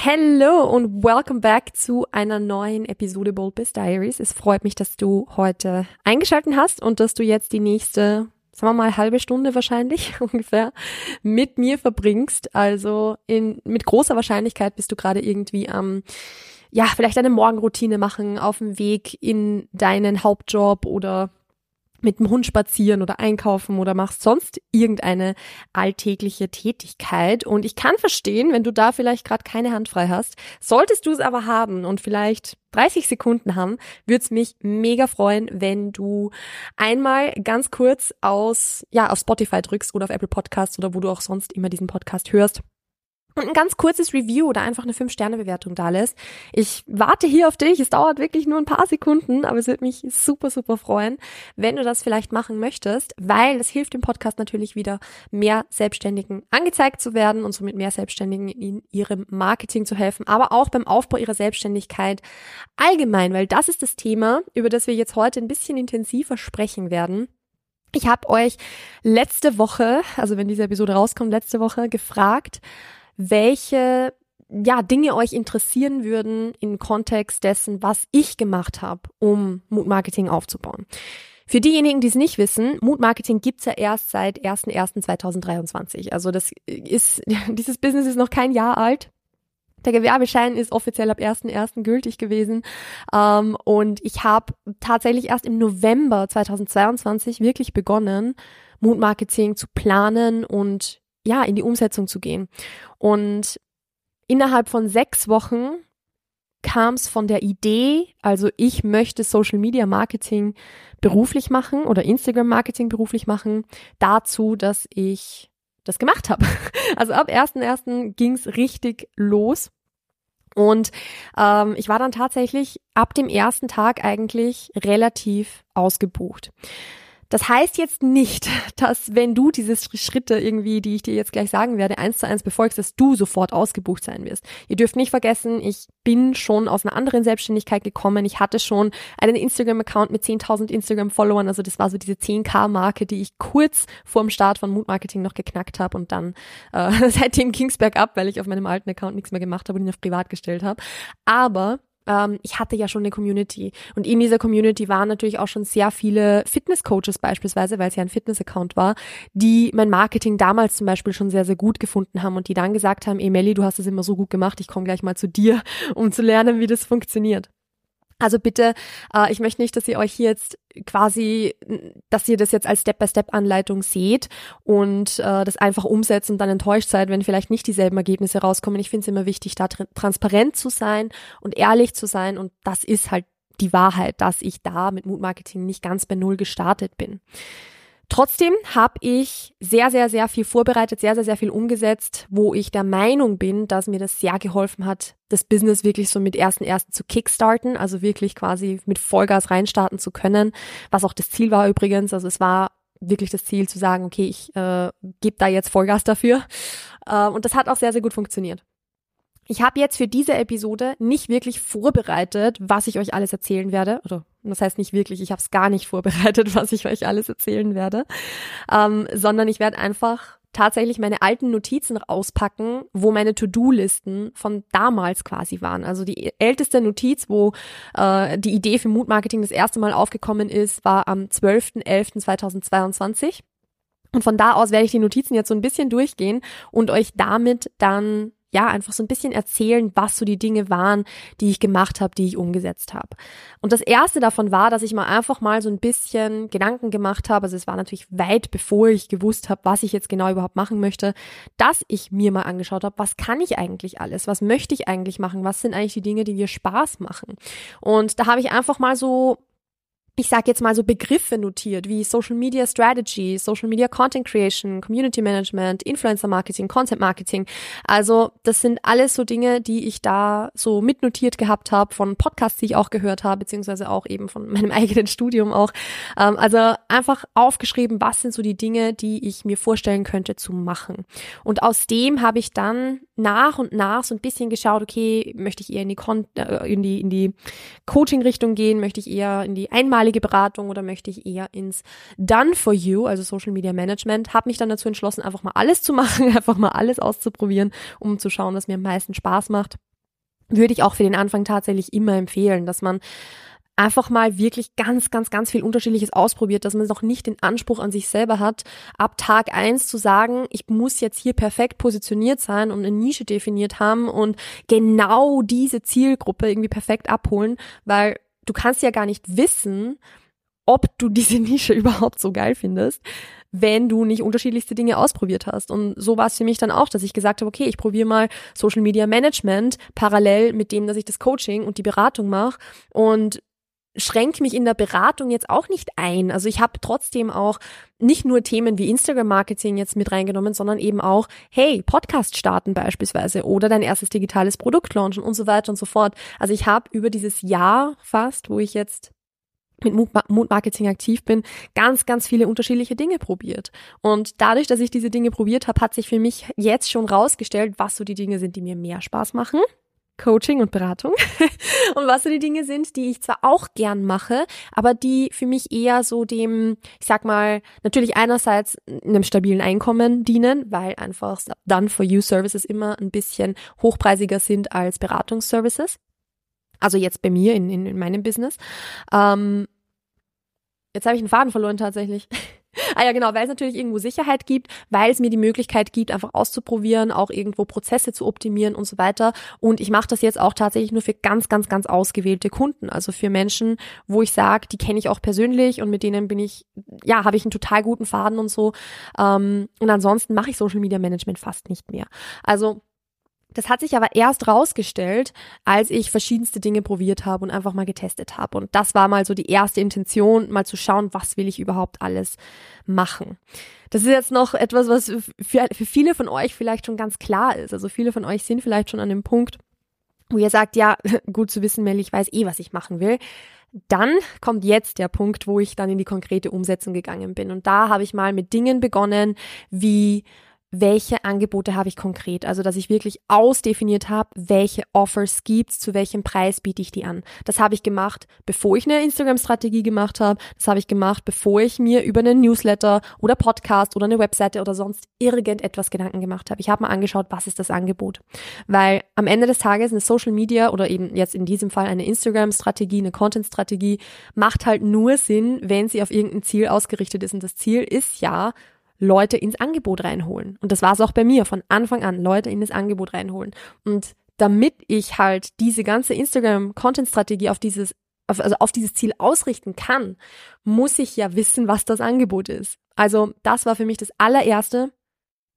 Hello und welcome back zu einer neuen Episode Bold Biz Diaries. Es freut mich, dass du heute eingeschalten hast und dass du jetzt die nächste sagen wir mal, halbe Stunde wahrscheinlich ungefähr mit mir verbringst. Also in, mit großer Wahrscheinlichkeit bist du gerade irgendwie am, ja, vielleicht eine Morgenroutine machen, auf dem Weg in deinen Hauptjob oder mit dem Hund spazieren oder einkaufen oder machst sonst irgendeine alltägliche Tätigkeit. Und ich kann verstehen, wenn du da vielleicht gerade keine Hand frei hast. Solltest du es aber haben und vielleicht 30 Sekunden haben, würde es mich mega freuen, wenn du einmal ganz kurz aus, ja, auf Spotify drückst oder auf Apple Podcasts oder wo du auch sonst immer diesen Podcast hörst und ein ganz kurzes Review oder einfach eine 5-Sterne-Bewertung da lässt. Ich warte hier auf dich. Es dauert wirklich nur ein paar Sekunden, aber es wird mich super, super freuen, wenn du das vielleicht machen möchtest, weil es hilft dem Podcast natürlich wieder, mehr Selbstständigen angezeigt zu werden und somit mehr Selbstständigen in ihrem Marketing zu helfen, aber auch beim Aufbau ihrer Selbstständigkeit allgemein, weil das ist das Thema, über das wir jetzt heute ein bisschen intensiver sprechen werden. Ich habe euch letzte Woche, also wenn diese Episode rauskommt, letzte Woche gefragt, welche ja, Dinge euch interessieren würden im Kontext dessen, was ich gemacht habe, um Mood-Marketing aufzubauen. Für diejenigen, die es nicht wissen, Mood-Marketing gibt's ja erst seit 01.01.2023. Also das ist, dieses Business ist noch kein Jahr alt. Der Gewerbeschein ist offiziell ab 1.1. gültig gewesen. Ähm, und ich habe tatsächlich erst im November 2022 wirklich begonnen, Mood-Marketing zu planen und ja, in die Umsetzung zu gehen. Und innerhalb von sechs Wochen kam es von der Idee, also ich möchte Social Media Marketing beruflich machen oder Instagram Marketing beruflich machen, dazu, dass ich das gemacht habe. Also ab 1.1. ging es richtig los. Und ähm, ich war dann tatsächlich ab dem ersten Tag eigentlich relativ ausgebucht. Das heißt jetzt nicht, dass wenn du diese Schritte irgendwie, die ich dir jetzt gleich sagen werde, eins zu eins befolgst, dass du sofort ausgebucht sein wirst. Ihr dürft nicht vergessen, ich bin schon aus einer anderen Selbstständigkeit gekommen. Ich hatte schon einen Instagram-Account mit 10.000 Instagram-Followern. Also das war so diese 10k-Marke, die ich kurz vor dem Start von Mood Marketing noch geknackt habe und dann äh, seitdem ging's bergab, weil ich auf meinem alten Account nichts mehr gemacht habe und ihn auf privat gestellt habe. Aber ähm, ich hatte ja schon eine Community. Und in dieser Community waren natürlich auch schon sehr viele Fitness-Coaches beispielsweise, weil es ja ein Fitness-Account war, die mein Marketing damals zum Beispiel schon sehr, sehr gut gefunden haben und die dann gesagt haben, Emily, du hast es immer so gut gemacht, ich komme gleich mal zu dir, um zu lernen, wie das funktioniert. Also bitte, äh, ich möchte nicht, dass ihr euch hier jetzt quasi, dass ihr das jetzt als Step-by-Step-Anleitung seht und äh, das einfach umsetzt und dann enttäuscht seid, wenn vielleicht nicht dieselben Ergebnisse rauskommen. Ich finde es immer wichtig, da tr transparent zu sein und ehrlich zu sein und das ist halt die Wahrheit, dass ich da mit Mood Marketing nicht ganz bei Null gestartet bin. Trotzdem habe ich sehr, sehr, sehr viel vorbereitet, sehr, sehr, sehr viel umgesetzt, wo ich der Meinung bin, dass mir das sehr geholfen hat, das Business wirklich so mit ersten ersten zu kickstarten, also wirklich quasi mit Vollgas reinstarten zu können, was auch das Ziel war übrigens. Also es war wirklich das Ziel zu sagen, okay, ich äh, gebe da jetzt Vollgas dafür. Äh, und das hat auch sehr, sehr gut funktioniert. Ich habe jetzt für diese Episode nicht wirklich vorbereitet, was ich euch alles erzählen werde. Oder das heißt nicht wirklich, ich habe es gar nicht vorbereitet, was ich euch alles erzählen werde, ähm, sondern ich werde einfach tatsächlich meine alten Notizen auspacken, wo meine To-Do-Listen von damals quasi waren. Also die älteste Notiz, wo äh, die Idee für Mood Marketing das erste Mal aufgekommen ist, war am 12.11.2022. Und von da aus werde ich die Notizen jetzt so ein bisschen durchgehen und euch damit dann ja, einfach so ein bisschen erzählen, was so die Dinge waren, die ich gemacht habe, die ich umgesetzt habe. Und das erste davon war, dass ich mal einfach mal so ein bisschen Gedanken gemacht habe, also es war natürlich weit bevor ich gewusst habe, was ich jetzt genau überhaupt machen möchte, dass ich mir mal angeschaut habe, was kann ich eigentlich alles, was möchte ich eigentlich machen, was sind eigentlich die Dinge, die mir Spaß machen. Und da habe ich einfach mal so ich sage jetzt mal so Begriffe notiert wie Social Media Strategy, Social Media Content Creation, Community Management, Influencer Marketing, Content Marketing. Also das sind alles so Dinge, die ich da so mitnotiert gehabt habe von Podcasts, die ich auch gehört habe, beziehungsweise auch eben von meinem eigenen Studium auch. Ähm, also einfach aufgeschrieben, was sind so die Dinge, die ich mir vorstellen könnte zu machen. Und aus dem habe ich dann nach und nach so ein bisschen geschaut, okay, möchte ich eher in die, Kon äh, in die, in die Coaching-Richtung gehen, möchte ich eher in die einmalige Beratung oder möchte ich eher ins Done for You, also Social Media Management, habe mich dann dazu entschlossen, einfach mal alles zu machen, einfach mal alles auszuprobieren, um zu schauen, was mir am meisten Spaß macht. Würde ich auch für den Anfang tatsächlich immer empfehlen, dass man einfach mal wirklich ganz, ganz, ganz viel Unterschiedliches ausprobiert, dass man noch nicht den Anspruch an sich selber hat, ab Tag eins zu sagen, ich muss jetzt hier perfekt positioniert sein und eine Nische definiert haben und genau diese Zielgruppe irgendwie perfekt abholen, weil du kannst ja gar nicht wissen, ob du diese Nische überhaupt so geil findest, wenn du nicht unterschiedlichste Dinge ausprobiert hast. Und so war es für mich dann auch, dass ich gesagt habe, okay, ich probiere mal Social Media Management parallel mit dem, dass ich das Coaching und die Beratung mache und schränke mich in der Beratung jetzt auch nicht ein. Also ich habe trotzdem auch nicht nur Themen wie Instagram-Marketing jetzt mit reingenommen, sondern eben auch, hey, Podcast starten beispielsweise oder dein erstes digitales Produkt launchen und so weiter und so fort. Also ich habe über dieses Jahr fast, wo ich jetzt mit Mood-Marketing aktiv bin, ganz, ganz viele unterschiedliche Dinge probiert. Und dadurch, dass ich diese Dinge probiert habe, hat sich für mich jetzt schon rausgestellt, was so die Dinge sind, die mir mehr Spaß machen Coaching und Beratung und was so die Dinge sind, die ich zwar auch gern mache, aber die für mich eher so dem, ich sag mal, natürlich einerseits einem stabilen Einkommen dienen, weil einfach Done for You Services immer ein bisschen hochpreisiger sind als Beratungsservices. Also jetzt bei mir in, in, in meinem Business. Ähm, jetzt habe ich einen Faden verloren tatsächlich. Ah ja, genau, weil es natürlich irgendwo Sicherheit gibt, weil es mir die Möglichkeit gibt, einfach auszuprobieren, auch irgendwo Prozesse zu optimieren und so weiter. Und ich mache das jetzt auch tatsächlich nur für ganz, ganz, ganz ausgewählte Kunden. Also für Menschen, wo ich sage, die kenne ich auch persönlich und mit denen bin ich, ja, habe ich einen total guten Faden und so. Ähm, und ansonsten mache ich Social Media Management fast nicht mehr. Also das hat sich aber erst rausgestellt, als ich verschiedenste Dinge probiert habe und einfach mal getestet habe. Und das war mal so die erste Intention, mal zu schauen, was will ich überhaupt alles machen. Das ist jetzt noch etwas, was für, für viele von euch vielleicht schon ganz klar ist. Also viele von euch sind vielleicht schon an dem Punkt, wo ihr sagt, ja, gut zu wissen, Mel, ich weiß eh, was ich machen will. Dann kommt jetzt der Punkt, wo ich dann in die konkrete Umsetzung gegangen bin. Und da habe ich mal mit Dingen begonnen, wie welche Angebote habe ich konkret. Also, dass ich wirklich ausdefiniert habe, welche Offers gibt's, zu welchem Preis biete ich die an. Das habe ich gemacht, bevor ich eine Instagram-Strategie gemacht habe. Das habe ich gemacht, bevor ich mir über einen Newsletter oder Podcast oder eine Webseite oder sonst irgendetwas Gedanken gemacht habe. Ich habe mal angeschaut, was ist das Angebot. Weil am Ende des Tages eine Social Media oder eben jetzt in diesem Fall eine Instagram-Strategie, eine Content-Strategie macht halt nur Sinn, wenn sie auf irgendein Ziel ausgerichtet ist. Und das Ziel ist ja, Leute ins Angebot reinholen. Und das war es auch bei mir von Anfang an, Leute in das Angebot reinholen. Und damit ich halt diese ganze Instagram-Content-Strategie auf dieses, also auf dieses Ziel ausrichten kann, muss ich ja wissen, was das Angebot ist. Also das war für mich das allererste,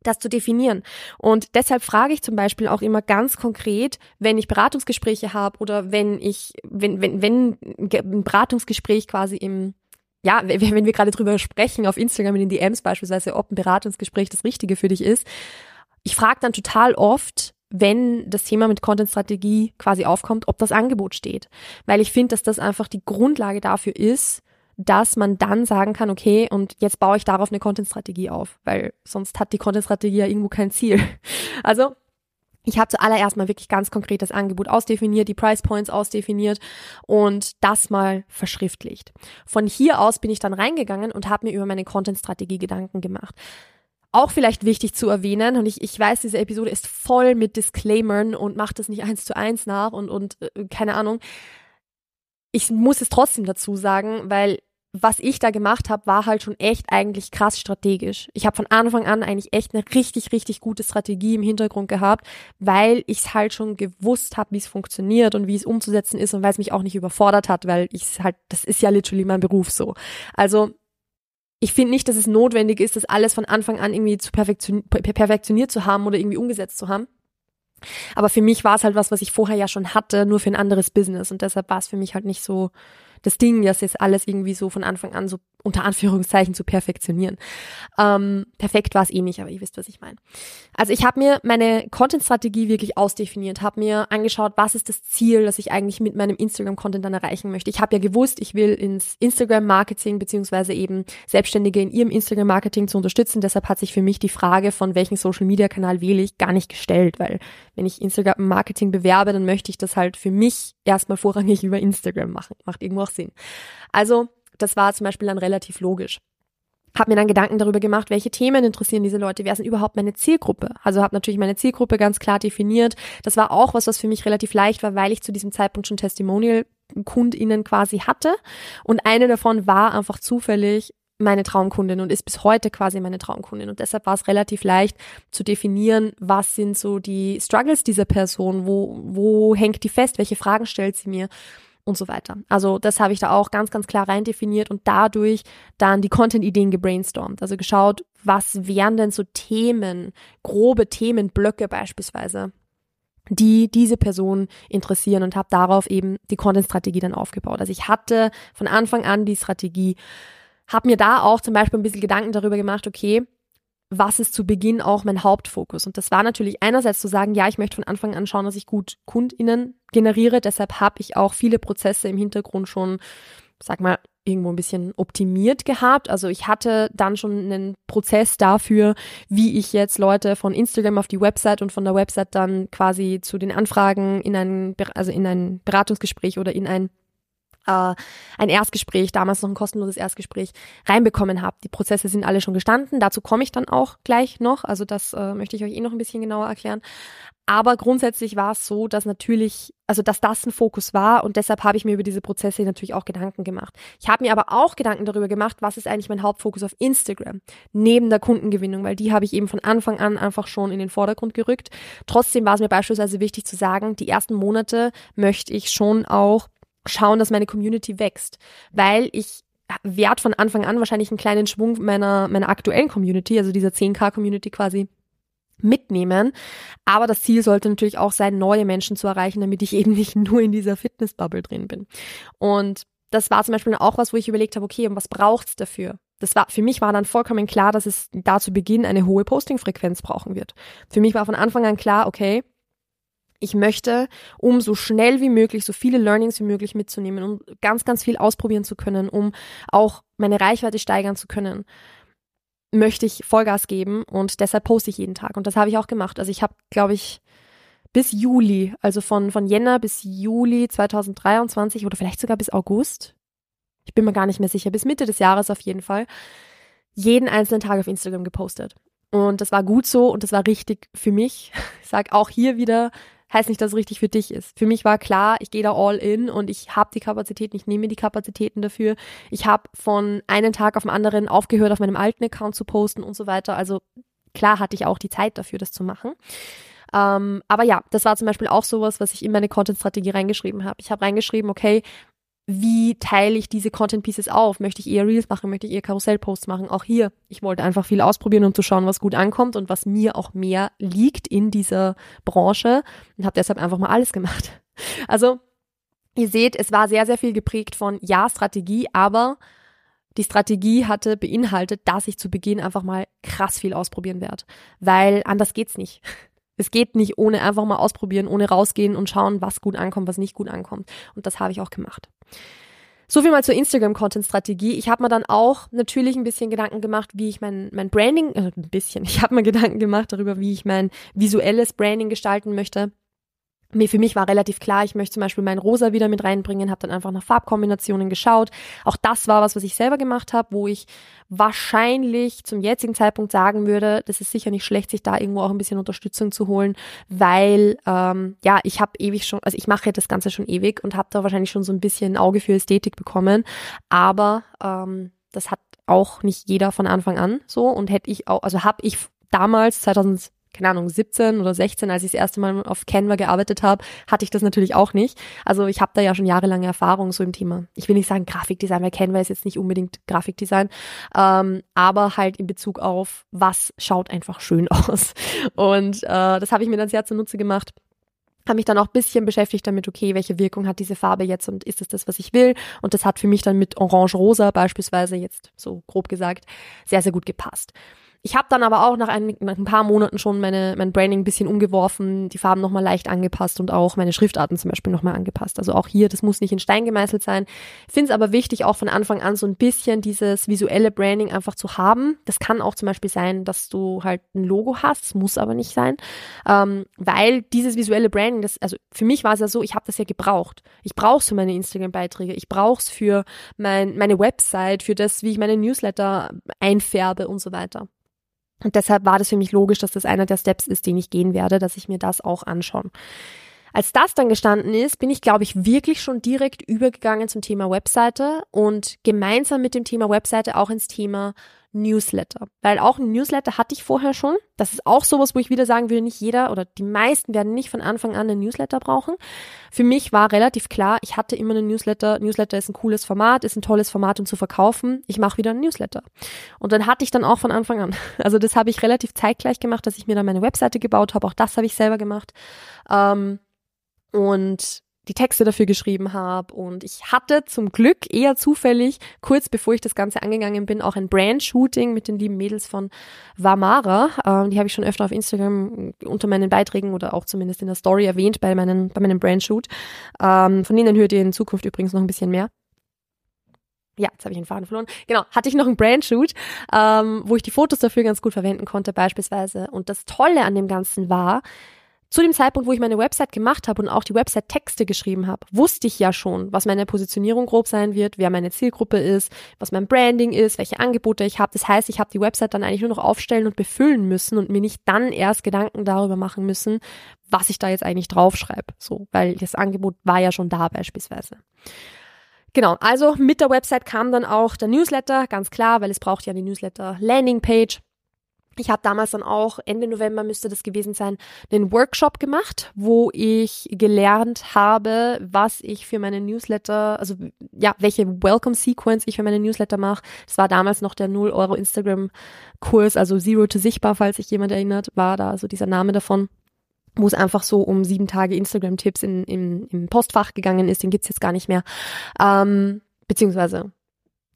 das zu definieren. Und deshalb frage ich zum Beispiel auch immer ganz konkret, wenn ich Beratungsgespräche habe oder wenn ich, wenn, wenn, wenn ein Beratungsgespräch quasi im ja, wenn wir gerade drüber sprechen, auf Instagram in den DMs beispielsweise, ob ein Beratungsgespräch das Richtige für dich ist, ich frage dann total oft, wenn das Thema mit Content-Strategie quasi aufkommt, ob das Angebot steht. Weil ich finde, dass das einfach die Grundlage dafür ist, dass man dann sagen kann, okay, und jetzt baue ich darauf eine Content-Strategie auf, weil sonst hat die Content-Strategie ja irgendwo kein Ziel. Also ich habe zuallererst mal wirklich ganz konkret das Angebot ausdefiniert, die Price Points ausdefiniert und das mal verschriftlicht. Von hier aus bin ich dann reingegangen und habe mir über meine Content-Strategie Gedanken gemacht. Auch vielleicht wichtig zu erwähnen, und ich, ich weiß, diese Episode ist voll mit Disclaimern und macht das nicht eins zu eins nach und, und äh, keine Ahnung. Ich muss es trotzdem dazu sagen, weil was ich da gemacht habe, war halt schon echt eigentlich krass strategisch. Ich habe von Anfang an eigentlich echt eine richtig, richtig gute Strategie im Hintergrund gehabt, weil ich es halt schon gewusst habe, wie es funktioniert und wie es umzusetzen ist und weil es mich auch nicht überfordert hat, weil ich halt, das ist ja literally mein Beruf so. Also ich finde nicht, dass es notwendig ist, das alles von Anfang an irgendwie zu perfektion perfektioniert zu haben oder irgendwie umgesetzt zu haben. Aber für mich war es halt was, was ich vorher ja schon hatte, nur für ein anderes Business und deshalb war es für mich halt nicht so das Ding, das jetzt alles irgendwie so von Anfang an so unter Anführungszeichen zu perfektionieren. Ähm, perfekt war es eh nicht, aber ihr wisst, was ich meine. Also ich habe mir meine Content-Strategie wirklich ausdefiniert, habe mir angeschaut, was ist das Ziel, das ich eigentlich mit meinem Instagram-Content dann erreichen möchte. Ich habe ja gewusst, ich will ins Instagram-Marketing beziehungsweise eben Selbstständige in ihrem Instagram-Marketing zu unterstützen. Deshalb hat sich für mich die Frage, von welchem Social-Media-Kanal wähle ich, gar nicht gestellt, weil wenn ich Instagram-Marketing bewerbe, dann möchte ich das halt für mich erstmal vorrangig über Instagram machen. Macht irgendwo auch Sinn. Also, das war zum Beispiel dann relativ logisch. Hab mir dann Gedanken darüber gemacht, welche Themen interessieren diese Leute, wer sind überhaupt meine Zielgruppe. Also habe natürlich meine Zielgruppe ganz klar definiert. Das war auch was, was für mich relativ leicht war, weil ich zu diesem Zeitpunkt schon Testimonial KundInnen quasi hatte. Und eine davon war einfach zufällig meine Traumkundin und ist bis heute quasi meine Traumkundin. Und deshalb war es relativ leicht zu definieren, was sind so die Struggles dieser Person, wo, wo hängt die fest, welche Fragen stellt sie mir und so weiter. Also das habe ich da auch ganz, ganz klar rein definiert und dadurch dann die Content-Ideen gebrainstormt. Also geschaut, was wären denn so Themen, grobe Themenblöcke beispielsweise, die diese Person interessieren und habe darauf eben die Content-Strategie dann aufgebaut. Also ich hatte von Anfang an die Strategie, habe mir da auch zum Beispiel ein bisschen Gedanken darüber gemacht, okay, was ist zu Beginn auch mein Hauptfokus? Und das war natürlich einerseits zu sagen, ja, ich möchte von Anfang an schauen, dass ich gut KundInnen generiere. Deshalb habe ich auch viele Prozesse im Hintergrund schon, sag mal, irgendwo ein bisschen optimiert gehabt. Also ich hatte dann schon einen Prozess dafür, wie ich jetzt Leute von Instagram auf die Website und von der Website dann quasi zu den Anfragen in ein, also in ein Beratungsgespräch oder in ein äh, ein Erstgespräch, damals noch ein kostenloses Erstgespräch, reinbekommen habe. Die Prozesse sind alle schon gestanden. Dazu komme ich dann auch gleich noch. Also das äh, möchte ich euch eh noch ein bisschen genauer erklären. Aber grundsätzlich war es so, dass natürlich, also dass das ein Fokus war und deshalb habe ich mir über diese Prozesse natürlich auch Gedanken gemacht. Ich habe mir aber auch Gedanken darüber gemacht, was ist eigentlich mein Hauptfokus auf Instagram, neben der Kundengewinnung, weil die habe ich eben von Anfang an einfach schon in den Vordergrund gerückt. Trotzdem war es mir beispielsweise wichtig zu sagen, die ersten Monate möchte ich schon auch schauen, dass meine Community wächst, weil ich werde von Anfang an wahrscheinlich einen kleinen Schwung meiner, meiner aktuellen Community, also dieser 10k-Community quasi mitnehmen. Aber das Ziel sollte natürlich auch sein, neue Menschen zu erreichen, damit ich eben nicht nur in dieser Fitnessbubble drin bin. Und das war zum Beispiel auch was, wo ich überlegt habe, okay, und was braucht's dafür? Das war, für mich war dann vollkommen klar, dass es da zu Beginn eine hohe Posting-Frequenz brauchen wird. Für mich war von Anfang an klar, okay, ich möchte, um so schnell wie möglich, so viele Learnings wie möglich mitzunehmen, um ganz, ganz viel ausprobieren zu können, um auch meine Reichweite steigern zu können, möchte ich Vollgas geben und deshalb poste ich jeden Tag. Und das habe ich auch gemacht. Also ich habe, glaube ich, bis Juli, also von, von Jänner bis Juli 2023 oder vielleicht sogar bis August, ich bin mir gar nicht mehr sicher, bis Mitte des Jahres auf jeden Fall, jeden einzelnen Tag auf Instagram gepostet. Und das war gut so und das war richtig für mich. Ich sag auch hier wieder, heißt nicht, dass es richtig für dich ist. Für mich war klar, ich gehe da all in und ich habe die Kapazitäten, ich nehme die Kapazitäten dafür. Ich habe von einem Tag auf den anderen aufgehört, auf meinem alten Account zu posten und so weiter. Also klar hatte ich auch die Zeit dafür, das zu machen. Ähm, aber ja, das war zum Beispiel auch sowas, was ich in meine Content-Strategie reingeschrieben habe. Ich habe reingeschrieben, okay, wie teile ich diese Content Pieces auf? Möchte ich eher Reels machen? Möchte ich eher Karussellposts machen? Auch hier, ich wollte einfach viel ausprobieren, um zu schauen, was gut ankommt und was mir auch mehr liegt in dieser Branche und habe deshalb einfach mal alles gemacht. Also, ihr seht, es war sehr, sehr viel geprägt von ja, Strategie, aber die Strategie hatte beinhaltet, dass ich zu Beginn einfach mal krass viel ausprobieren werde, weil anders geht's nicht. Es geht nicht ohne einfach mal ausprobieren, ohne rausgehen und schauen, was gut ankommt, was nicht gut ankommt. Und das habe ich auch gemacht. So viel mal zur Instagram-Content-Strategie. Ich habe mir dann auch natürlich ein bisschen Gedanken gemacht, wie ich mein, mein Branding, äh, ein bisschen, ich habe mir Gedanken gemacht darüber, wie ich mein visuelles Branding gestalten möchte. Mir für mich war relativ klar, ich möchte zum Beispiel mein Rosa wieder mit reinbringen, habe dann einfach nach Farbkombinationen geschaut. Auch das war was, was ich selber gemacht habe, wo ich wahrscheinlich zum jetzigen Zeitpunkt sagen würde, das ist sicher nicht schlecht, sich da irgendwo auch ein bisschen Unterstützung zu holen, weil ähm, ja, ich habe ewig schon, also ich mache das Ganze schon ewig und habe da wahrscheinlich schon so ein bisschen ein Auge für Ästhetik bekommen, aber ähm, das hat auch nicht jeder von Anfang an so und hätte ich auch, also habe ich damals 2000 keine Ahnung, 17 oder 16, als ich das erste Mal auf Canva gearbeitet habe, hatte ich das natürlich auch nicht. Also ich habe da ja schon jahrelange Erfahrung so im Thema. Ich will nicht sagen Grafikdesign, weil Canva ist jetzt nicht unbedingt Grafikdesign, ähm, aber halt in Bezug auf, was schaut einfach schön aus. Und äh, das habe ich mir dann sehr zunutze gemacht habe mich dann auch bisschen beschäftigt damit, okay, welche Wirkung hat diese Farbe jetzt und ist es das, was ich will? Und das hat für mich dann mit Orange-Rosa beispielsweise jetzt so grob gesagt sehr, sehr gut gepasst. Ich habe dann aber auch nach ein, nach ein, paar Monaten schon meine, mein Branding ein bisschen umgeworfen, die Farben nochmal leicht angepasst und auch meine Schriftarten zum Beispiel nochmal angepasst. Also auch hier, das muss nicht in Stein gemeißelt sein. Finde es aber wichtig, auch von Anfang an so ein bisschen dieses visuelle Branding einfach zu haben. Das kann auch zum Beispiel sein, dass du halt ein Logo hast, muss aber nicht sein, ähm, weil dieses visuelle Branding, das, also für mich war es ja so, ich habe das ja gebraucht. Ich brauche es für meine Instagram-Beiträge, ich brauche es für mein, meine Website, für das, wie ich meine Newsletter einfärbe und so weiter. Und deshalb war das für mich logisch, dass das einer der Steps ist, den ich gehen werde, dass ich mir das auch anschaue. Als das dann gestanden ist, bin ich, glaube ich, wirklich schon direkt übergegangen zum Thema Webseite und gemeinsam mit dem Thema Webseite auch ins Thema Newsletter. Weil auch ein Newsletter hatte ich vorher schon. Das ist auch sowas, wo ich wieder sagen würde, nicht jeder oder die meisten werden nicht von Anfang an einen Newsletter brauchen. Für mich war relativ klar, ich hatte immer einen Newsletter. Newsletter ist ein cooles Format, ist ein tolles Format, um zu verkaufen. Ich mache wieder einen Newsletter. Und dann hatte ich dann auch von Anfang an. Also das habe ich relativ zeitgleich gemacht, dass ich mir dann meine Webseite gebaut habe. Auch das habe ich selber gemacht. Ähm, und die Texte dafür geschrieben habe. Und ich hatte zum Glück eher zufällig, kurz bevor ich das Ganze angegangen bin, auch ein Brand-Shooting mit den lieben Mädels von Vamara. Ähm, die habe ich schon öfter auf Instagram unter meinen Beiträgen oder auch zumindest in der Story erwähnt bei, meinen, bei meinem Brand-Shoot. Ähm, von denen hört ihr in Zukunft übrigens noch ein bisschen mehr. Ja, jetzt habe ich den Faden verloren. Genau, hatte ich noch einen Brand-Shoot, ähm, wo ich die Fotos dafür ganz gut verwenden konnte beispielsweise. Und das Tolle an dem Ganzen war, zu dem Zeitpunkt, wo ich meine Website gemacht habe und auch die Website-Texte geschrieben habe, wusste ich ja schon, was meine Positionierung grob sein wird, wer meine Zielgruppe ist, was mein Branding ist, welche Angebote ich habe. Das heißt, ich habe die Website dann eigentlich nur noch aufstellen und befüllen müssen und mir nicht dann erst Gedanken darüber machen müssen, was ich da jetzt eigentlich draufschreibe. So, weil das Angebot war ja schon da beispielsweise. Genau, also mit der Website kam dann auch der Newsletter, ganz klar, weil es braucht ja eine Newsletter-Landing-Page. Ich habe damals dann auch, Ende November müsste das gewesen sein, einen Workshop gemacht, wo ich gelernt habe, was ich für meine Newsletter, also ja, welche Welcome Sequence ich für meine Newsletter mache. Das war damals noch der 0 Euro Instagram Kurs, also Zero to Sichtbar, falls sich jemand erinnert, war da so dieser Name davon wo es einfach so um sieben Tage Instagram-Tipps in, in, im Postfach gegangen ist, den gibt's jetzt gar nicht mehr. Ähm, beziehungsweise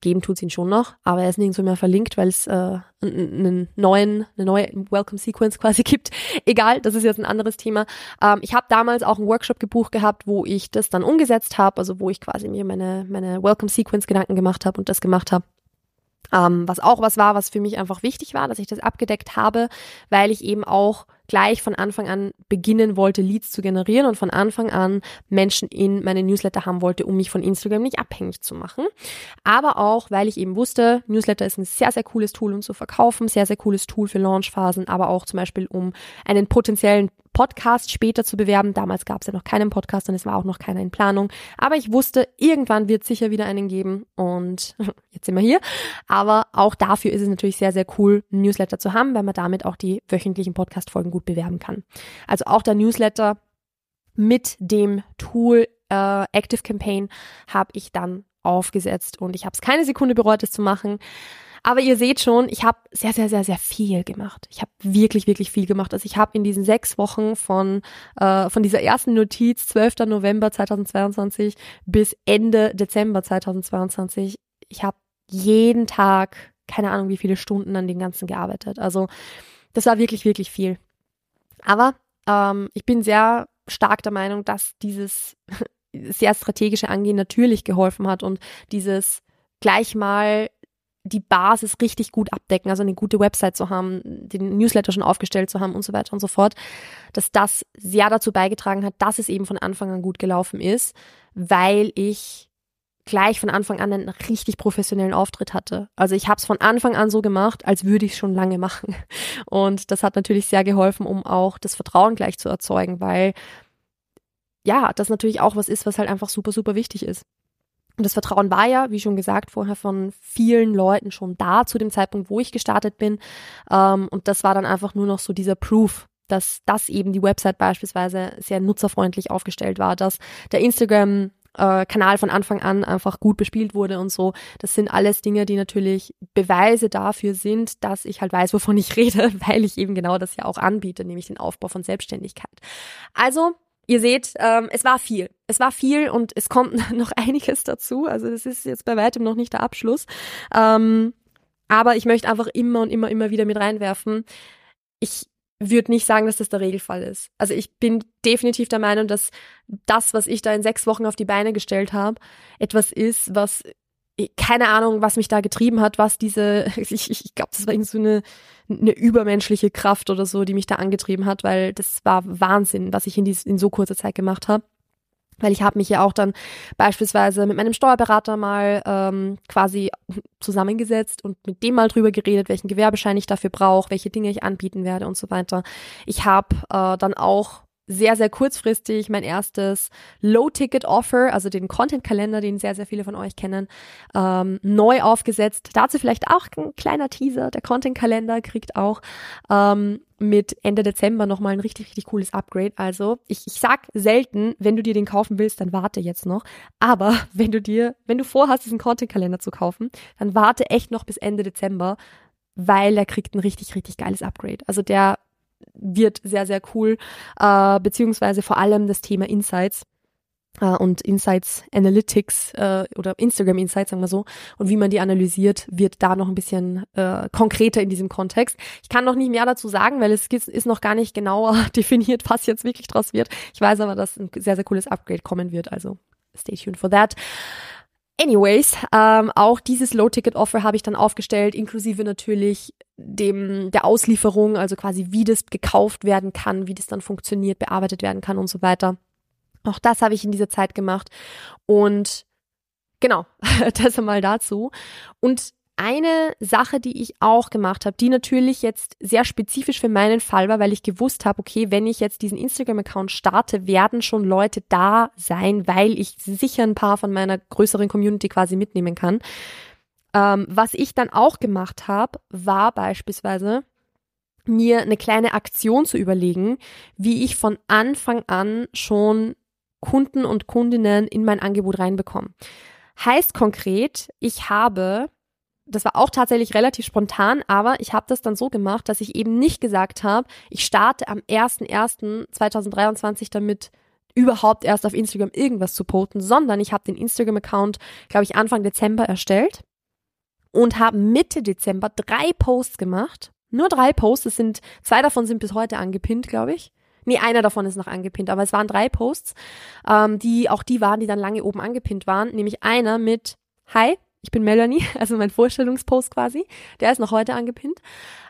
geben tut's ihn schon noch, aber er ist nirgendwo mehr verlinkt, weil es äh, einen neuen, eine neue Welcome Sequence quasi gibt. Egal, das ist jetzt ein anderes Thema. Ähm, ich habe damals auch einen Workshop gebucht gehabt, wo ich das dann umgesetzt habe, also wo ich quasi mir meine, meine Welcome Sequence Gedanken gemacht habe und das gemacht habe. Ähm, was auch was war, was für mich einfach wichtig war, dass ich das abgedeckt habe, weil ich eben auch gleich von Anfang an beginnen wollte, Leads zu generieren und von Anfang an Menschen in meine Newsletter haben wollte, um mich von Instagram nicht abhängig zu machen. Aber auch, weil ich eben wusste, Newsletter ist ein sehr, sehr cooles Tool, um zu verkaufen, sehr, sehr cooles Tool für Launchphasen, aber auch zum Beispiel, um einen potenziellen Podcast später zu bewerben. Damals gab es ja noch keinen Podcast und es war auch noch keiner in Planung. Aber ich wusste, irgendwann wird sicher wieder einen geben und jetzt sind wir hier. Aber auch dafür ist es natürlich sehr, sehr cool, ein Newsletter zu haben, weil man damit auch die wöchentlichen Podcast-Folgen gut bewerben kann. Also auch der Newsletter mit dem Tool äh, Active Campaign habe ich dann aufgesetzt und ich habe es keine Sekunde bereut, es zu machen. Aber ihr seht schon, ich habe sehr, sehr, sehr, sehr viel gemacht. Ich habe wirklich, wirklich viel gemacht. Also ich habe in diesen sechs Wochen von, äh, von dieser ersten Notiz, 12. November 2022 bis Ende Dezember 2022, ich habe jeden Tag, keine Ahnung wie viele Stunden an dem Ganzen gearbeitet. Also das war wirklich, wirklich viel. Aber ähm, ich bin sehr stark der Meinung, dass dieses sehr strategische Angehen natürlich geholfen hat und dieses gleich mal die Basis richtig gut abdecken, also eine gute Website zu haben, den Newsletter schon aufgestellt zu haben und so weiter und so fort, dass das sehr dazu beigetragen hat, dass es eben von Anfang an gut gelaufen ist, weil ich gleich von Anfang an einen richtig professionellen Auftritt hatte. Also ich habe es von Anfang an so gemacht, als würde ich schon lange machen. Und das hat natürlich sehr geholfen, um auch das Vertrauen gleich zu erzeugen, weil ja, das natürlich auch was ist, was halt einfach super, super wichtig ist. Und das Vertrauen war ja, wie schon gesagt, vorher von vielen Leuten schon da zu dem Zeitpunkt, wo ich gestartet bin. Ähm, und das war dann einfach nur noch so dieser Proof, dass das eben die Website beispielsweise sehr nutzerfreundlich aufgestellt war, dass der Instagram äh, Kanal von Anfang an einfach gut bespielt wurde und so. Das sind alles Dinge, die natürlich Beweise dafür sind, dass ich halt weiß, wovon ich rede, weil ich eben genau das ja auch anbiete, nämlich den Aufbau von Selbstständigkeit. Also Ihr seht, ähm, es war viel. Es war viel und es kommt noch einiges dazu. Also das ist jetzt bei weitem noch nicht der Abschluss. Ähm, aber ich möchte einfach immer und immer, immer wieder mit reinwerfen. Ich würde nicht sagen, dass das der Regelfall ist. Also ich bin definitiv der Meinung, dass das, was ich da in sechs Wochen auf die Beine gestellt habe, etwas ist, was keine Ahnung, was mich da getrieben hat, was diese, ich, ich glaube, das war irgendwie so eine, eine übermenschliche Kraft oder so, die mich da angetrieben hat, weil das war Wahnsinn, was ich in, dies, in so kurzer Zeit gemacht habe. Weil ich habe mich ja auch dann beispielsweise mit meinem Steuerberater mal ähm, quasi zusammengesetzt und mit dem mal drüber geredet, welchen Gewerbeschein ich dafür brauche, welche Dinge ich anbieten werde und so weiter. Ich habe äh, dann auch sehr, sehr kurzfristig mein erstes Low-Ticket-Offer, also den Content-Kalender, den sehr, sehr viele von euch kennen, ähm, neu aufgesetzt. Dazu vielleicht auch ein kleiner Teaser. Der Content-Kalender kriegt auch ähm, mit Ende Dezember nochmal ein richtig, richtig cooles Upgrade. Also ich, ich sag selten, wenn du dir den kaufen willst, dann warte jetzt noch. Aber wenn du dir, wenn du vorhast, diesen Content-Kalender zu kaufen, dann warte echt noch bis Ende Dezember, weil er kriegt ein richtig, richtig geiles Upgrade. Also der wird sehr, sehr cool, äh, beziehungsweise vor allem das Thema Insights äh, und Insights Analytics äh, oder Instagram Insights, sagen wir so, und wie man die analysiert, wird da noch ein bisschen äh, konkreter in diesem Kontext. Ich kann noch nicht mehr dazu sagen, weil es ist noch gar nicht genauer definiert, was jetzt wirklich draus wird. Ich weiß aber, dass ein sehr, sehr cooles Upgrade kommen wird, also stay tuned for that. Anyways, ähm, auch dieses Low-Ticket-Offer habe ich dann aufgestellt, inklusive natürlich dem der Auslieferung, also quasi wie das gekauft werden kann, wie das dann funktioniert, bearbeitet werden kann und so weiter. Auch das habe ich in dieser Zeit gemacht und genau, das einmal dazu. Und eine Sache, die ich auch gemacht habe, die natürlich jetzt sehr spezifisch für meinen Fall war, weil ich gewusst habe, okay, wenn ich jetzt diesen Instagram-Account starte, werden schon Leute da sein, weil ich sicher ein paar von meiner größeren Community quasi mitnehmen kann. Ähm, was ich dann auch gemacht habe, war beispielsweise mir eine kleine Aktion zu überlegen, wie ich von Anfang an schon Kunden und Kundinnen in mein Angebot reinbekomme. Heißt konkret, ich habe das war auch tatsächlich relativ spontan, aber ich habe das dann so gemacht, dass ich eben nicht gesagt habe, ich starte am 01.01.2023 damit, überhaupt erst auf Instagram irgendwas zu posten, sondern ich habe den Instagram-Account, glaube ich, Anfang Dezember erstellt und habe Mitte Dezember drei Posts gemacht. Nur drei Posts, es sind, zwei davon sind bis heute angepinnt, glaube ich. Nee, einer davon ist noch angepinnt, aber es waren drei Posts, ähm, die auch die waren, die dann lange oben angepinnt waren. Nämlich einer mit Hi, ich bin Melanie, also mein Vorstellungspost quasi. Der ist noch heute angepinnt.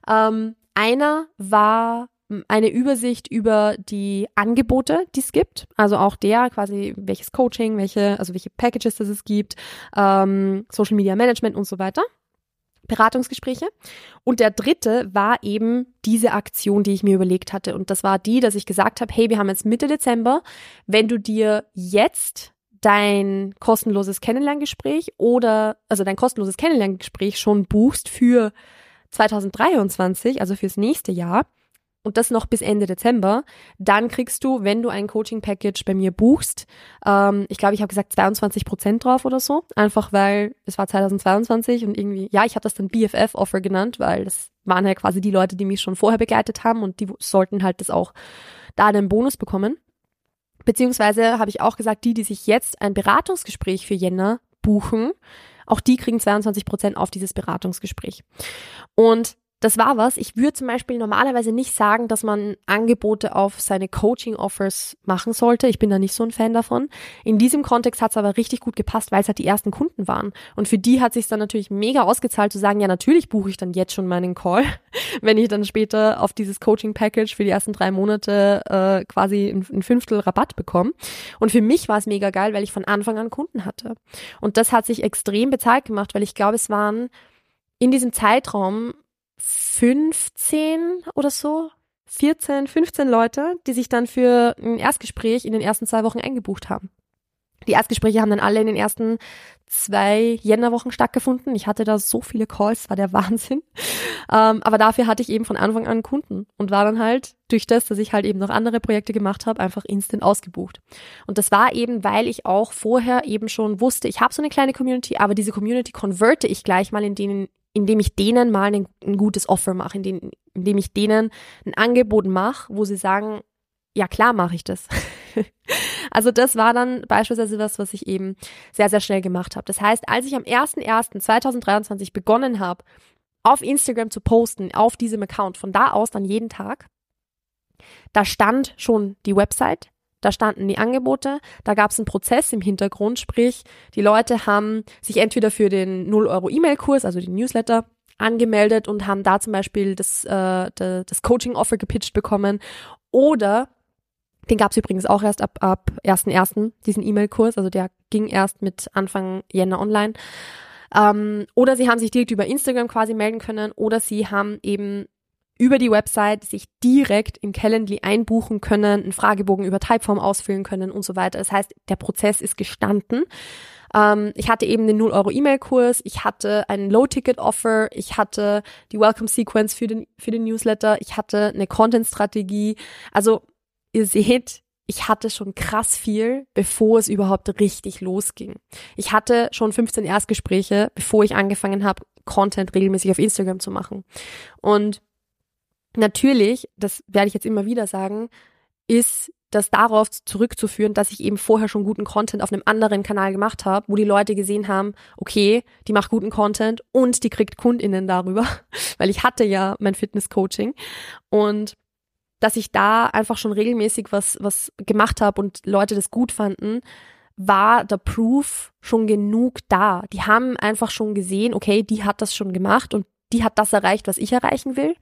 Ähm, einer war eine Übersicht über die Angebote, die es gibt. Also auch der quasi, welches Coaching, welche, also welche Packages das es gibt, ähm, Social Media Management und so weiter. Beratungsgespräche. Und der dritte war eben diese Aktion, die ich mir überlegt hatte. Und das war die, dass ich gesagt habe, hey, wir haben jetzt Mitte Dezember. Wenn du dir jetzt dein kostenloses Kennenlerngespräch oder, also dein kostenloses Kennenlerngespräch schon buchst für 2023, also fürs nächste Jahr, und das noch bis Ende Dezember, dann kriegst du, wenn du ein Coaching-Package bei mir buchst, ähm, ich glaube, ich habe gesagt 22 Prozent drauf oder so, einfach weil es war 2022 und irgendwie, ja, ich habe das dann BFF-Offer genannt, weil das waren ja quasi die Leute, die mich schon vorher begleitet haben und die sollten halt das auch da einen Bonus bekommen. Beziehungsweise habe ich auch gesagt, die, die sich jetzt ein Beratungsgespräch für Jänner buchen, auch die kriegen 22 Prozent auf dieses Beratungsgespräch. Und das war was. Ich würde zum Beispiel normalerweise nicht sagen, dass man Angebote auf seine Coaching-Offers machen sollte. Ich bin da nicht so ein Fan davon. In diesem Kontext hat es aber richtig gut gepasst, weil es halt die ersten Kunden waren. Und für die hat sich dann natürlich mega ausgezahlt zu sagen, ja, natürlich buche ich dann jetzt schon meinen Call, wenn ich dann später auf dieses Coaching-Package für die ersten drei Monate äh, quasi ein, ein Fünftel Rabatt bekomme. Und für mich war es mega geil, weil ich von Anfang an Kunden hatte. Und das hat sich extrem bezahlt gemacht, weil ich glaube, es waren in diesem Zeitraum 15 oder so, 14, 15 Leute, die sich dann für ein Erstgespräch in den ersten zwei Wochen eingebucht haben. Die Erstgespräche haben dann alle in den ersten zwei Jännerwochen stattgefunden. Ich hatte da so viele Calls, war der Wahnsinn. Ähm, aber dafür hatte ich eben von Anfang an Kunden und war dann halt durch das, dass ich halt eben noch andere Projekte gemacht habe, einfach instant ausgebucht. Und das war eben, weil ich auch vorher eben schon wusste, ich habe so eine kleine Community, aber diese Community konverte ich gleich mal in denen indem ich denen mal ein, ein gutes Offer mache, indem, indem ich denen ein Angebot mache, wo sie sagen, ja klar mache ich das. also das war dann beispielsweise was, was ich eben sehr, sehr schnell gemacht habe. Das heißt, als ich am 01.01.2023 begonnen habe, auf Instagram zu posten, auf diesem Account, von da aus dann jeden Tag, da stand schon die Website, da standen die Angebote, da gab es einen Prozess im Hintergrund, sprich, die Leute haben sich entweder für den 0 Euro E-Mail-Kurs, also den Newsletter, angemeldet und haben da zum Beispiel das, äh, das Coaching-Offer gepitcht bekommen oder den gab es übrigens auch erst ab, ab 1.1., diesen E-Mail-Kurs, also der ging erst mit Anfang Jänner online. Ähm, oder sie haben sich direkt über Instagram quasi melden können oder sie haben eben über die Website sich direkt im Calendly einbuchen können, einen Fragebogen über Typeform ausfüllen können und so weiter. Das heißt, der Prozess ist gestanden. Ähm, ich hatte eben den 0 Euro E-Mail-Kurs, ich hatte einen Low-Ticket-Offer, ich hatte die Welcome-Sequence für den, für den Newsletter, ich hatte eine Content-Strategie. Also ihr seht, ich hatte schon krass viel, bevor es überhaupt richtig losging. Ich hatte schon 15 Erstgespräche, bevor ich angefangen habe, Content regelmäßig auf Instagram zu machen. Und Natürlich, das werde ich jetzt immer wieder sagen, ist das darauf zurückzuführen, dass ich eben vorher schon guten Content auf einem anderen Kanal gemacht habe, wo die Leute gesehen haben, okay, die macht guten Content und die kriegt KundInnen darüber, weil ich hatte ja mein Fitness-Coaching und dass ich da einfach schon regelmäßig was, was gemacht habe und Leute das gut fanden, war der Proof schon genug da. Die haben einfach schon gesehen, okay, die hat das schon gemacht und die hat das erreicht, was ich erreichen will.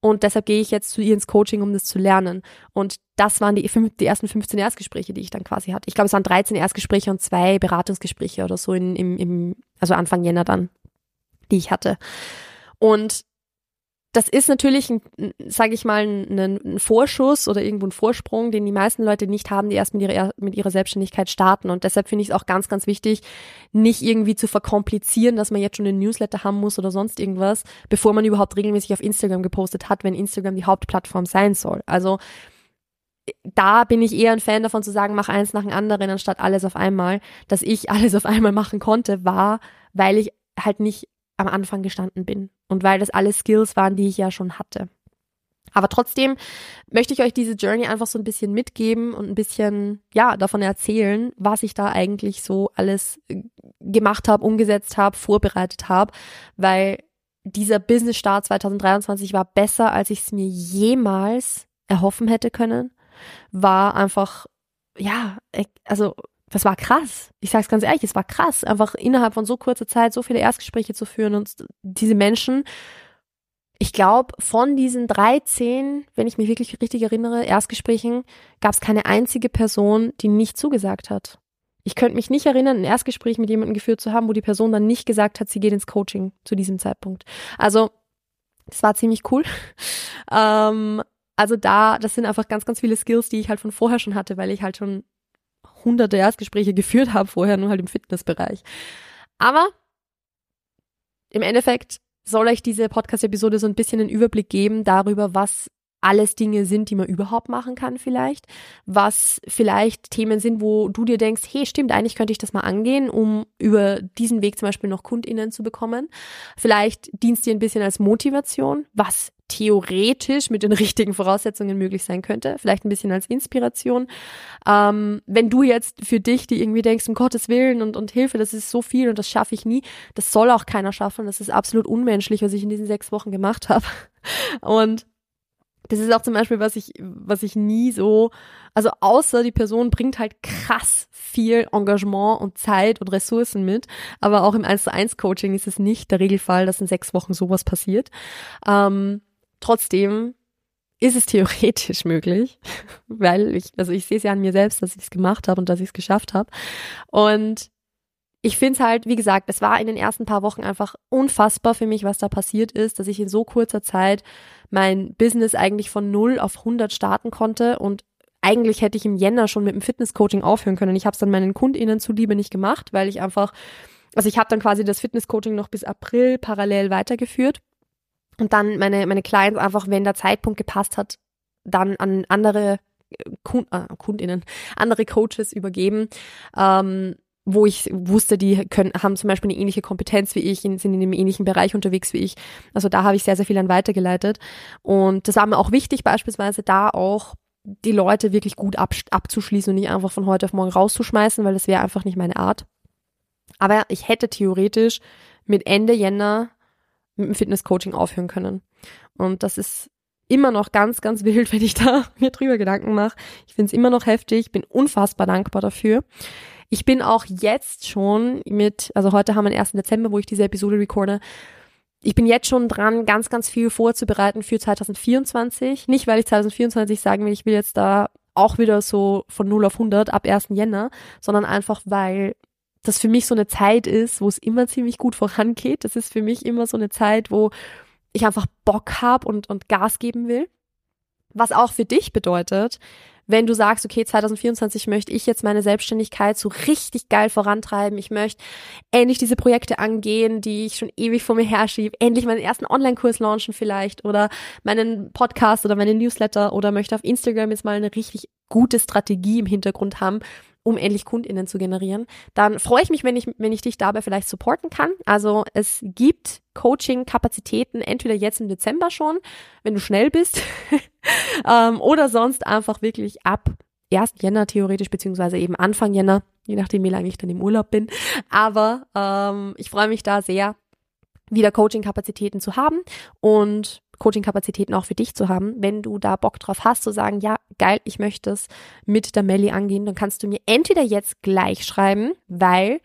Und deshalb gehe ich jetzt zu ihr ins Coaching, um das zu lernen. Und das waren die, fünf, die ersten 15 Erstgespräche, die ich dann quasi hatte. Ich glaube, es waren 13 Erstgespräche und zwei Beratungsgespräche oder so in, im, im, also Anfang Jänner dann, die ich hatte. Und das ist natürlich, sage ich mal, ein, ein, Vorschuss oder irgendwo ein Vorsprung, den die meisten Leute nicht haben, die erst mit ihrer, mit ihrer Selbstständigkeit starten. Und deshalb finde ich es auch ganz, ganz wichtig, nicht irgendwie zu verkomplizieren, dass man jetzt schon einen Newsletter haben muss oder sonst irgendwas, bevor man überhaupt regelmäßig auf Instagram gepostet hat, wenn Instagram die Hauptplattform sein soll. Also da bin ich eher ein Fan davon zu sagen, mach eins nach dem anderen, anstatt alles auf einmal. Dass ich alles auf einmal machen konnte, war, weil ich halt nicht am Anfang gestanden bin und weil das alles Skills waren, die ich ja schon hatte. Aber trotzdem möchte ich euch diese Journey einfach so ein bisschen mitgeben und ein bisschen, ja, davon erzählen, was ich da eigentlich so alles äh, gemacht habe, umgesetzt habe, vorbereitet habe, weil dieser Business-Start 2023 war besser, als ich es mir jemals erhoffen hätte können. War einfach, ja, also das war krass. Ich sag's ganz ehrlich, es war krass, einfach innerhalb von so kurzer Zeit so viele Erstgespräche zu führen und diese Menschen, ich glaube, von diesen 13, wenn ich mich wirklich richtig erinnere, Erstgesprächen, gab es keine einzige Person, die nicht zugesagt hat. Ich könnte mich nicht erinnern, ein Erstgespräch mit jemandem geführt zu haben, wo die Person dann nicht gesagt hat, sie geht ins Coaching zu diesem Zeitpunkt. Also, das war ziemlich cool. ähm, also da, das sind einfach ganz, ganz viele Skills, die ich halt von vorher schon hatte, weil ich halt schon hunderte Erstgespräche geführt habe vorher, nur halt im Fitnessbereich. Aber im Endeffekt soll euch diese Podcast-Episode so ein bisschen einen Überblick geben darüber, was alles Dinge sind, die man überhaupt machen kann vielleicht, was vielleicht Themen sind, wo du dir denkst, hey, stimmt, eigentlich könnte ich das mal angehen, um über diesen Weg zum Beispiel noch KundInnen zu bekommen. Vielleicht dienst dir ein bisschen als Motivation, was theoretisch mit den richtigen Voraussetzungen möglich sein könnte. Vielleicht ein bisschen als Inspiration. Ähm, wenn du jetzt für dich, die irgendwie denkst, um Gottes Willen und, und Hilfe, das ist so viel und das schaffe ich nie, das soll auch keiner schaffen. Das ist absolut unmenschlich, was ich in diesen sechs Wochen gemacht habe. Und das ist auch zum Beispiel, was ich, was ich nie so, also außer die Person bringt halt krass viel Engagement und Zeit und Ressourcen mit, aber auch im 1 zu 1 Coaching ist es nicht der Regelfall, dass in sechs Wochen sowas passiert. Ähm, trotzdem ist es theoretisch möglich, weil ich, also ich sehe es ja an mir selbst, dass ich es gemacht habe und dass ich es geschafft habe. Und ich finde es halt, wie gesagt, es war in den ersten paar Wochen einfach unfassbar für mich, was da passiert ist, dass ich in so kurzer Zeit mein Business eigentlich von 0 auf 100 starten konnte und eigentlich hätte ich im Jänner schon mit dem Fitnesscoaching aufhören können. Ich habe es dann meinen KundInnen zuliebe nicht gemacht, weil ich einfach, also ich habe dann quasi das Fitnesscoaching noch bis April parallel weitergeführt und dann meine, meine Clients einfach, wenn der Zeitpunkt gepasst hat, dann an andere Kund, äh, KundInnen, andere Coaches übergeben. Ähm, wo ich wusste, die können, haben zum Beispiel eine ähnliche Kompetenz wie ich, sind in einem ähnlichen Bereich unterwegs wie ich. Also da habe ich sehr, sehr viel an weitergeleitet. Und das war mir auch wichtig, beispielsweise da auch die Leute wirklich gut ab, abzuschließen und nicht einfach von heute auf morgen rauszuschmeißen, weil das wäre einfach nicht meine Art. Aber ich hätte theoretisch mit Ende Jänner mit dem Fitnesscoaching aufhören können. Und das ist immer noch ganz, ganz wild, wenn ich da mir drüber Gedanken mache. Ich finde es immer noch heftig, bin unfassbar dankbar dafür. Ich bin auch jetzt schon mit, also heute haben wir den 1. Dezember, wo ich diese Episode recorde. Ich bin jetzt schon dran, ganz, ganz viel vorzubereiten für 2024. Nicht, weil ich 2024 sagen will, ich will jetzt da auch wieder so von 0 auf 100 ab 1. Jänner, sondern einfach, weil das für mich so eine Zeit ist, wo es immer ziemlich gut vorangeht. Das ist für mich immer so eine Zeit, wo ich einfach Bock habe und, und Gas geben will. Was auch für dich bedeutet, wenn du sagst, okay, 2024 möchte ich jetzt meine Selbstständigkeit so richtig geil vorantreiben, ich möchte endlich diese Projekte angehen, die ich schon ewig vor mir herschiebe, endlich meinen ersten Online-Kurs launchen vielleicht oder meinen Podcast oder meinen Newsletter oder möchte auf Instagram jetzt mal eine richtig gute Strategie im Hintergrund haben, um endlich KundInnen zu generieren, dann freue ich mich, wenn ich, wenn ich dich dabei vielleicht supporten kann. Also es gibt Coaching-Kapazitäten entweder jetzt im Dezember schon, wenn du schnell bist, ähm, oder sonst einfach wirklich ab 1. Jänner theoretisch, beziehungsweise eben Anfang Jänner, je nachdem, wie lange ich dann im Urlaub bin. Aber ähm, ich freue mich da sehr, wieder Coaching-Kapazitäten zu haben und Coaching-Kapazitäten auch für dich zu haben. Wenn du da Bock drauf hast, zu sagen, ja, geil, ich möchte es mit der Melli angehen, dann kannst du mir entweder jetzt gleich schreiben, weil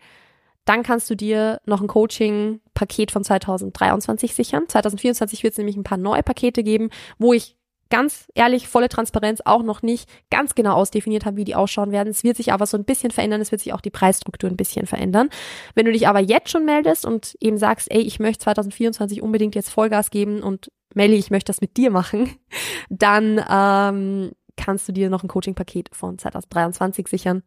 dann kannst du dir noch ein Coaching-Paket von 2023 sichern. 2024 wird es nämlich ein paar neue Pakete geben, wo ich ganz ehrlich, volle Transparenz auch noch nicht ganz genau ausdefiniert haben, wie die ausschauen werden. Es wird sich aber so ein bisschen verändern, es wird sich auch die Preisstruktur ein bisschen verändern. Wenn du dich aber jetzt schon meldest und eben sagst, ey, ich möchte 2024 unbedingt jetzt Vollgas geben und Melli, ich möchte das mit dir machen, dann ähm, kannst du dir noch ein Coaching-Paket von 2023 sichern.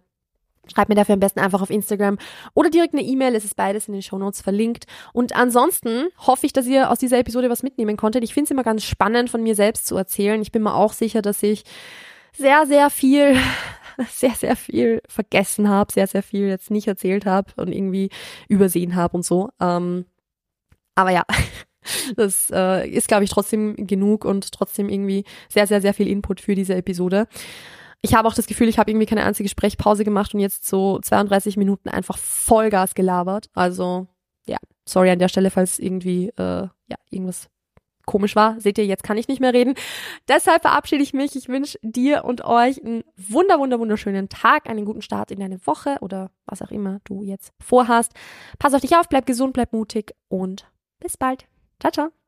Schreib mir dafür am besten einfach auf Instagram oder direkt eine E-Mail. Es ist beides in den Shownotes verlinkt. Und ansonsten hoffe ich, dass ihr aus dieser Episode was mitnehmen konntet. Ich finde es immer ganz spannend, von mir selbst zu erzählen. Ich bin mir auch sicher, dass ich sehr, sehr viel, sehr, sehr viel vergessen habe, sehr, sehr viel jetzt nicht erzählt habe und irgendwie übersehen habe und so. Ähm, aber ja, das äh, ist, glaube ich, trotzdem genug und trotzdem irgendwie sehr, sehr, sehr viel Input für diese Episode ich habe auch das Gefühl, ich habe irgendwie keine einzige Sprechpause gemacht und jetzt so 32 Minuten einfach Vollgas gelabert. Also ja, sorry an der Stelle, falls irgendwie äh, ja irgendwas komisch war. Seht ihr, jetzt kann ich nicht mehr reden. Deshalb verabschiede ich mich. Ich wünsche dir und euch einen wunder, wunder, wunderschönen Tag, einen guten Start in deine Woche oder was auch immer du jetzt vorhast. Pass auf dich auf, bleib gesund, bleib mutig und bis bald. Ciao, ciao.